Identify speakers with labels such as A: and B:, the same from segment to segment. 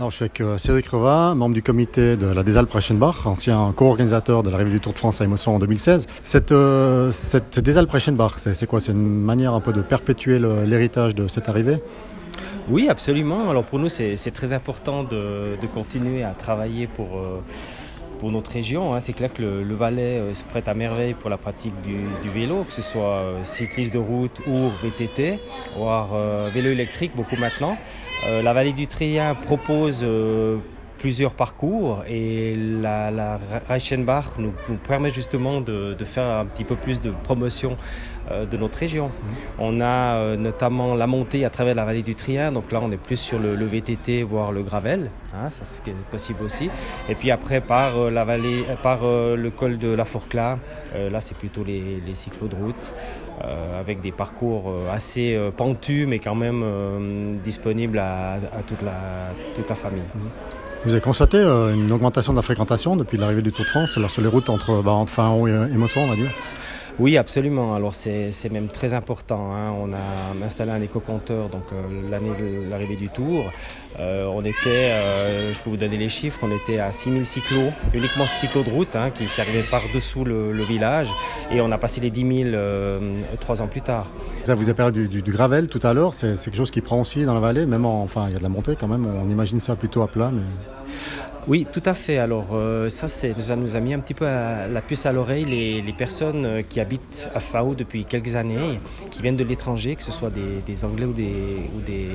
A: Alors, je suis avec Cédric Reva, membre du comité de la Desalpes Reichenbach, ancien co-organisateur de l'arrivée du Tour de France à Émotion en 2016. Cette, euh, cette c'est quoi? C'est une manière un peu de perpétuer l'héritage de cette arrivée?
B: Oui, absolument. Alors pour nous, c'est très important de, de, continuer à travailler pour... Euh, pour notre région. Hein. C'est clair que le, Valais euh, se prête à merveille pour la pratique du, vélo, que ce soit euh, cycliste de route ou VTT, voire euh, vélo électrique beaucoup maintenant. la vallée du Trien propose plusieurs parcours et la, la Reichenbach nous, nous, permet justement de, de, faire un petit peu plus de promotion euh, de notre région. Mhm. On a euh, notamment la montée à travers la vallée du Trien, donc là on est plus sur le, le VTT voire le gravel, hein, ça c'est possible aussi. Et puis après par euh, la vallée, par le col de la Fourcla, là c'est plutôt les, les, cyclos de route avec des parcours assez pentus mais quand même disponibles à, à, toute, la, toute la famille. Mhm.
A: Vous avez constaté euh, une augmentation de la fréquentation depuis l'arrivée du Tour de France sur les routes entre, bah, entre Fin-Haut et, et Mosson, on va dire?
B: Oui, absolument. Alors c'est même très important. Hein. On a installé un éco-compteur euh, l'année de l'arrivée du Tour. Euh, on était, euh, je peux vous donner les chiffres, on était à 6000 cyclos, uniquement cyclos de route hein, qui, arrivaient par-dessous le, village et on a passé les 10 000 trois ans plus tard.
A: Ça vous avez parlé du, gravel tout à l'heure, c'est quelque chose qui prend aussi dans la vallée, même en, enfin il y a de la montée quand même, on imagine ça plutôt à plat.
B: Oui, tout à fait. Alors euh, ça, ça nous a mis un petit peu la puce à l'oreille les, personnes euh, qui habitent à FAO depuis quelques années, qui viennent de l'étranger, que ce soit des, Anglais ou, des, ou des,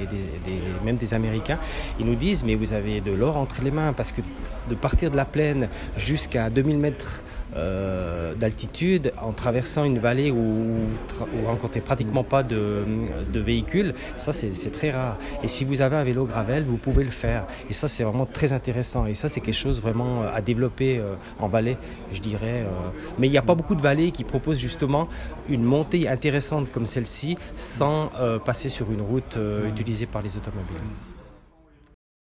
B: même des Américains. Ils nous disent, mais vous avez de l'or entre les mains, parce que de partir de la plaine jusqu'à 2000 mètres euh, d'altitude en traversant une vallée où vous rencontrez pratiquement pas de, véhicules, ça c'est très rare. Et si vous avez un vélo gravel, vous pouvez le faire. Et ça c'est vraiment très intéressant. Et ça c'est quelque chose vraiment euh, à développer euh, en vallée, je dirais. Mais il n'y a pas beaucoup de vallées qui proposent justement une montée intéressante comme celle-ci sans passer sur une route utilisée par les automobiles.